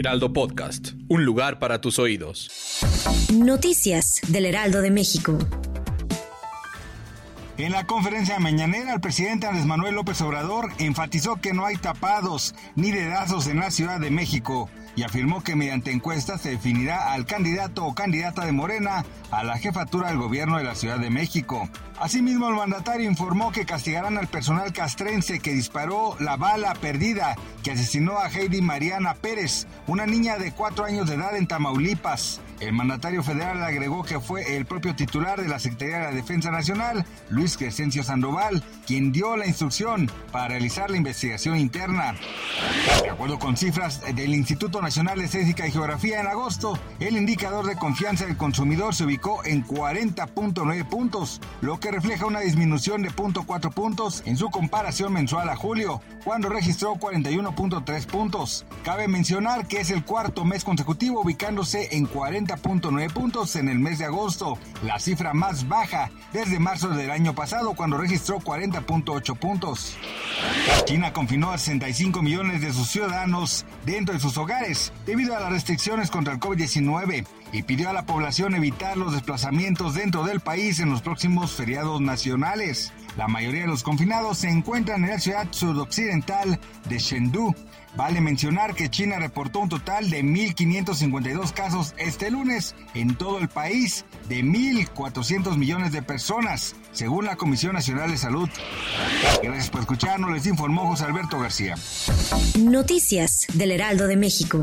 Heraldo Podcast, un lugar para tus oídos. Noticias del Heraldo de México. En la conferencia mañanera, el presidente Andrés Manuel López Obrador enfatizó que no hay tapados ni dedazos en la Ciudad de México y afirmó que mediante encuestas se definirá al candidato o candidata de Morena a la jefatura del gobierno de la Ciudad de México. Asimismo, el mandatario informó que castigarán al personal castrense que disparó la bala perdida que asesinó a Heidi Mariana Pérez, una niña de cuatro años de edad en Tamaulipas. El mandatario federal agregó que fue el propio titular de la Secretaría de la Defensa Nacional, Luis Crescencio Sandoval, quien dio la instrucción para realizar la investigación interna. De acuerdo con cifras del Instituto Nacional de Estadística y Geografía en agosto, el indicador de confianza del consumidor se ubicó en 40.9 puntos, lo que refleja una disminución de 0.4 puntos en su comparación mensual a julio, cuando registró 41.3 puntos. Cabe mencionar que es el cuarto mes consecutivo ubicándose en 40.9 puntos en el mes de agosto, la cifra más baja desde marzo del año pasado cuando registró 40.8 puntos. China confinó a 65 millones de sus ciudadanos dentro de sus hogares debido a las restricciones contra el COVID-19 y pidió a la población evitar los desplazamientos dentro del país en los próximos feriados nacionales. La mayoría de los confinados se encuentran en la ciudad sudoccidental de Chengdu. Vale mencionar que China reportó un total de 1.552 casos este lunes en todo el país de 1.400 millones de personas, según la Comisión Nacional de Salud. Gracias por escucharnos, les informó José Alberto García. Noticias del Heraldo de México.